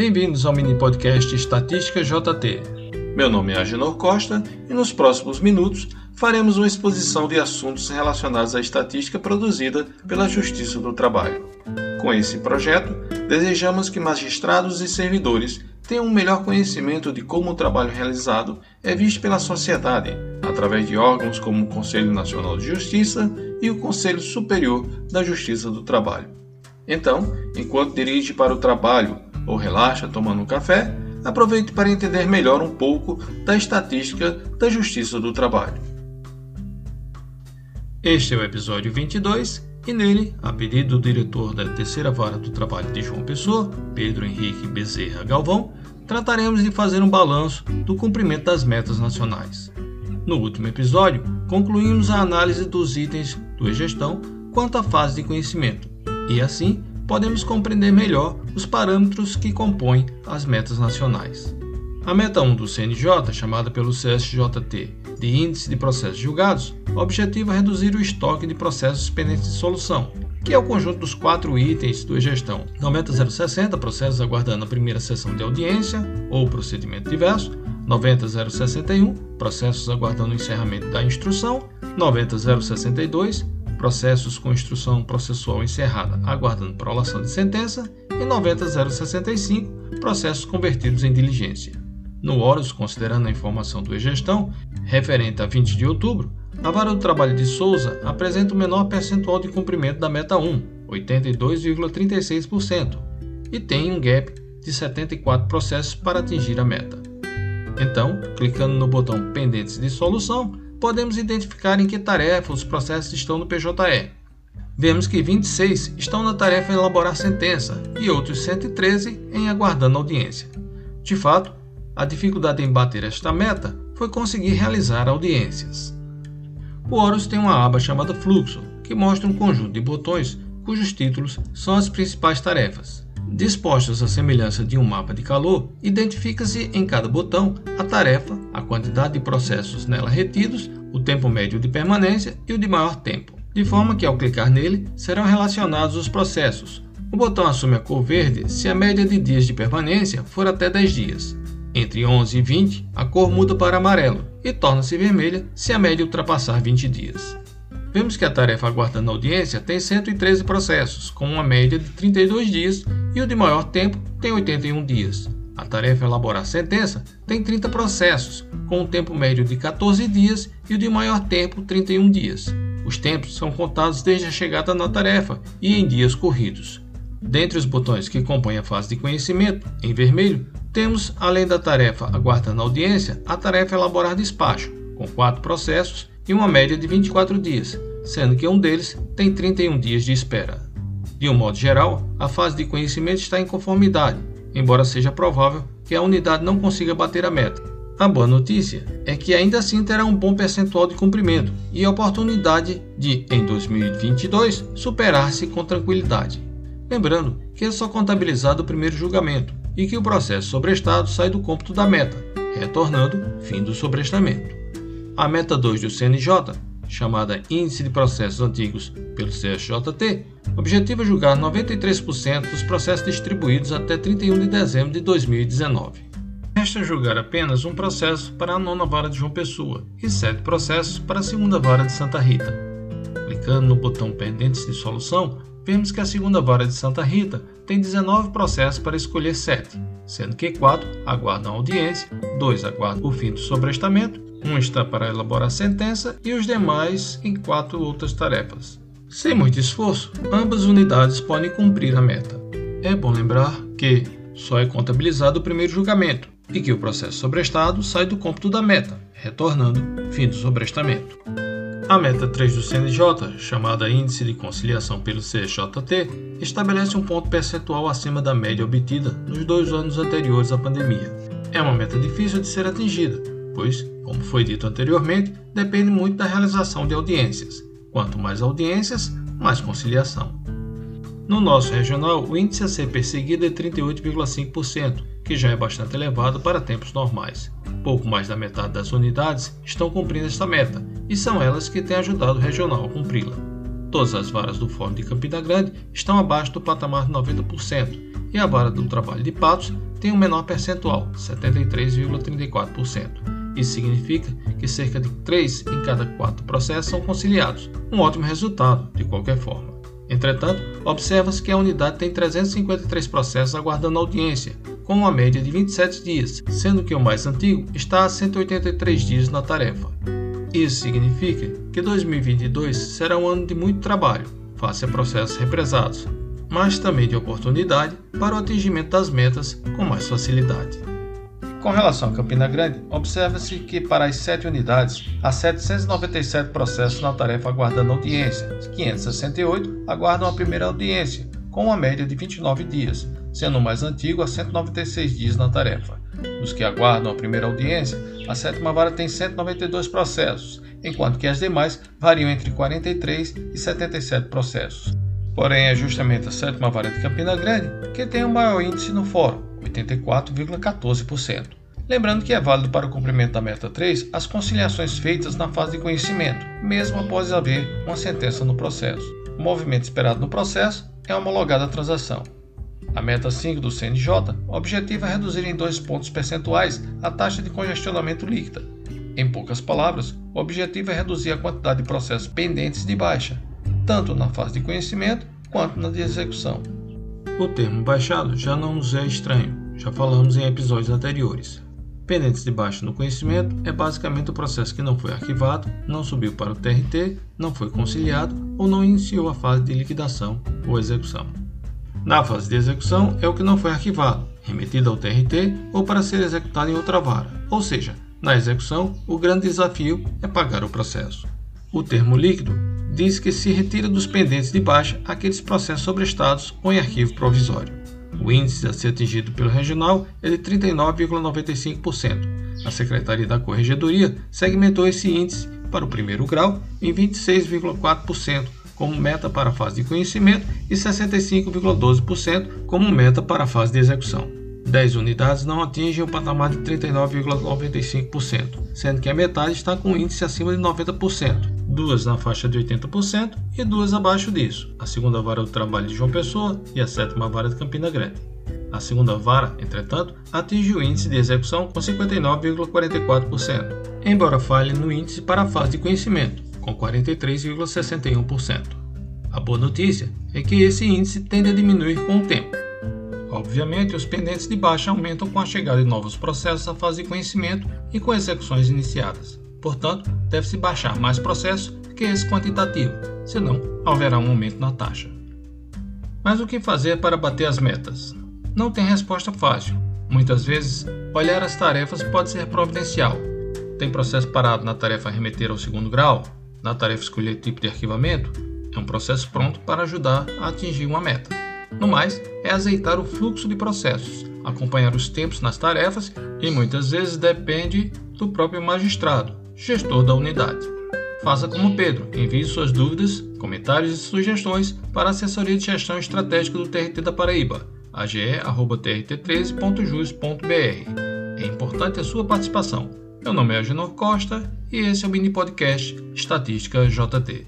Bem-vindos ao mini podcast Estatística JT. Meu nome é Agenor Costa e nos próximos minutos faremos uma exposição de assuntos relacionados à estatística produzida pela Justiça do Trabalho. Com esse projeto, desejamos que magistrados e servidores tenham um melhor conhecimento de como o trabalho realizado é visto pela sociedade, através de órgãos como o Conselho Nacional de Justiça e o Conselho Superior da Justiça do Trabalho. Então, enquanto dirige para o trabalho ou relaxa tomando um café, aproveite para entender melhor um pouco da estatística da Justiça do Trabalho. Este é o episódio 22 e nele, a pedido do diretor da Terceira Vara do Trabalho de João Pessoa, Pedro Henrique Bezerra Galvão, trataremos de fazer um balanço do cumprimento das metas nacionais. No último episódio, concluímos a análise dos itens do e-gestão quanto à fase de conhecimento, e assim podemos compreender melhor os parâmetros que compõem as metas nacionais. A meta 1 do CNJ, chamada pelo CSJT de Índice de Processos Julgados, objetiva reduzir o estoque de processos pendentes de solução, que é o conjunto dos quatro itens do e-gestão 90060, processos aguardando a primeira sessão de audiência ou procedimento diverso, 90061, processos aguardando o encerramento da instrução, 90062, processos com instrução processual encerrada aguardando prolação de sentença, e 90065, processos convertidos em diligência. No Horus, considerando a informação do e-gestão, referente a 20 de outubro, a Vara do Trabalho de Souza apresenta o menor percentual de cumprimento da meta 1, 82,36%, e tem um gap de 74 processos para atingir a meta. Então, clicando no botão Pendentes de Solução, podemos identificar em que tarefa os processos estão no PJE. Vemos que 26 estão na tarefa elaborar sentença e outros 113 em aguardando audiência. De fato, a dificuldade em bater esta meta foi conseguir realizar audiências. O Horus tem uma aba chamada Fluxo, que mostra um conjunto de botões cujos títulos são as principais tarefas. Dispostos à semelhança de um mapa de calor, identifica-se em cada botão a tarefa, a quantidade de processos nela retidos, o tempo médio de permanência e o de maior tempo, de forma que ao clicar nele serão relacionados os processos. O botão assume a cor verde se a média de dias de permanência for até 10 dias, entre 11 e 20, a cor muda para amarelo e torna-se vermelha se a média ultrapassar 20 dias. Vemos que a tarefa aguardando audiência tem 113 processos, com uma média de 32 dias, e o de maior tempo tem 81 dias. A tarefa elaborar sentença tem 30 processos, com um tempo médio de 14 dias e o de maior tempo 31 dias. Os tempos são contados desde a chegada na tarefa e em dias corridos. Dentre os botões que compõem a fase de conhecimento, em vermelho, temos, além da tarefa aguardando audiência, a tarefa elaborar despacho, com quatro processos e uma média de 24 dias, sendo que um deles tem 31 dias de espera. De um modo geral, a fase de conhecimento está em conformidade, embora seja provável que a unidade não consiga bater a meta. A boa notícia é que ainda assim terá um bom percentual de cumprimento e a oportunidade de, em 2022, superar-se com tranquilidade. Lembrando que é só contabilizado o primeiro julgamento, e que o processo sobrestado sai do cômputo da meta, retornando fim do sobrestamento. A meta 2 do CNJ, chamada Índice de Processos Antigos pelo CSJT, objetiva julgar 93% dos processos distribuídos até 31 de dezembro de 2019. Resta julgar apenas um processo para a nona vara de João Pessoa e sete processos para a segunda vara de Santa Rita. Clicando no botão Pendentes de Solução, vemos que a segunda vara de Santa Rita tem 19 processos para escolher 7, sendo que 4 aguardam audiência, 2 aguardam o fim do sobrestamento, 1 está para elaborar sentença e os demais em 4 outras tarefas. Sem muito esforço, ambas unidades podem cumprir a meta. É bom lembrar que só é contabilizado o primeiro julgamento e que o processo sobrestado sai do cômputo da meta, retornando fim do sobrestamento. A meta 3 do CNJ, chamada Índice de Conciliação pelo CJT, estabelece um ponto percentual acima da média obtida nos dois anos anteriores à pandemia. É uma meta difícil de ser atingida, pois, como foi dito anteriormente, depende muito da realização de audiências. Quanto mais audiências, mais conciliação. No nosso regional, o índice a ser perseguido é 38,5%, que já é bastante elevado para tempos normais. Pouco mais da metade das unidades estão cumprindo esta meta, e são elas que têm ajudado o regional a cumpri-la. Todas as varas do Fórum de Campina Grande estão abaixo do patamar de 90%, e a vara do trabalho de Patos tem um menor percentual, 73,34%. Isso significa que cerca de 3 em cada 4 processos são conciliados, um ótimo resultado, de qualquer forma. Entretanto, observa-se que a unidade tem 353 processos aguardando audiência, com uma média de 27 dias, sendo que o mais antigo está a 183 dias na tarefa. Isso significa que 2022 será um ano de muito trabalho, face a processos represados, mas também de oportunidade para o atingimento das metas com mais facilidade. Com relação a Campina Grande, observa-se que para as sete unidades há 797 processos na tarefa aguardando audiência, 568 aguardam a primeira audiência, com uma média de 29 dias, sendo o mais antigo a 196 dias na tarefa. Os que aguardam a primeira audiência, a sétima vara tem 192 processos, enquanto que as demais variam entre 43 e 77 processos. Porém, é justamente a sétima vara de Campina Grande que tem o maior índice no fórum, 84,14%. Lembrando que é válido para o cumprimento da meta 3 as conciliações feitas na fase de conhecimento, mesmo após haver uma sentença no processo. O movimento esperado no processo é homologada a transação. A meta 5 do CNJ objetiva é reduzir em 2 pontos percentuais a taxa de congestionamento líquida. Em poucas palavras, o objetivo é reduzir a quantidade de processos pendentes de baixa, tanto na fase de conhecimento quanto na de execução. O termo baixado já não nos é estranho, já falamos em episódios anteriores. Pendentes de baixa no conhecimento é basicamente o processo que não foi arquivado, não subiu para o TRT, não foi conciliado ou não iniciou a fase de liquidação ou execução. Na fase de execução é o que não foi arquivado, remetido ao TRT ou para ser executado em outra vara, ou seja, na execução, o grande desafio é pagar o processo. O termo líquido diz que se retira dos pendentes de baixa aqueles processos sobrestados ou em arquivo provisório. O índice a ser atingido pelo regional é de 39,95%. A Secretaria da Corregedoria segmentou esse índice para o primeiro grau em 26,4% como meta para a fase de conhecimento e 65,12% como meta para a fase de execução. 10 unidades não atingem o patamar de 39,95%, sendo que a metade está com índice acima de 90%, duas na faixa de 80% e duas abaixo disso, a segunda vara do trabalho de João Pessoa e a sétima vara de Campina Grande. A segunda vara, entretanto, atinge o índice de execução com 59,44%, embora falhe no índice para a fase de conhecimento, com 43,61%. A boa notícia é que esse índice tende a diminuir com o tempo. Obviamente, os pendentes de baixa aumentam com a chegada de novos processos à fase de conhecimento e com execuções iniciadas. Portanto, deve-se baixar mais processos que esse quantitativo, senão haverá um aumento na taxa. Mas o que fazer para bater as metas? Não tem resposta fácil. Muitas vezes, olhar as tarefas pode ser providencial. Tem processo parado na tarefa remeter ao segundo grau? Na tarefa escolher tipo de arquivamento? É um processo pronto para ajudar a atingir uma meta. No mais, é azeitar o fluxo de processos, acompanhar os tempos nas tarefas e muitas vezes depende do próprio magistrado, gestor da unidade. Faça como Pedro, envie suas dúvidas, comentários e sugestões para a Assessoria de Gestão Estratégica do TRT da Paraíba, age.trt13.jus.br. É importante a sua participação. Meu nome é Agenor Costa e esse é o mini podcast Estatística JT.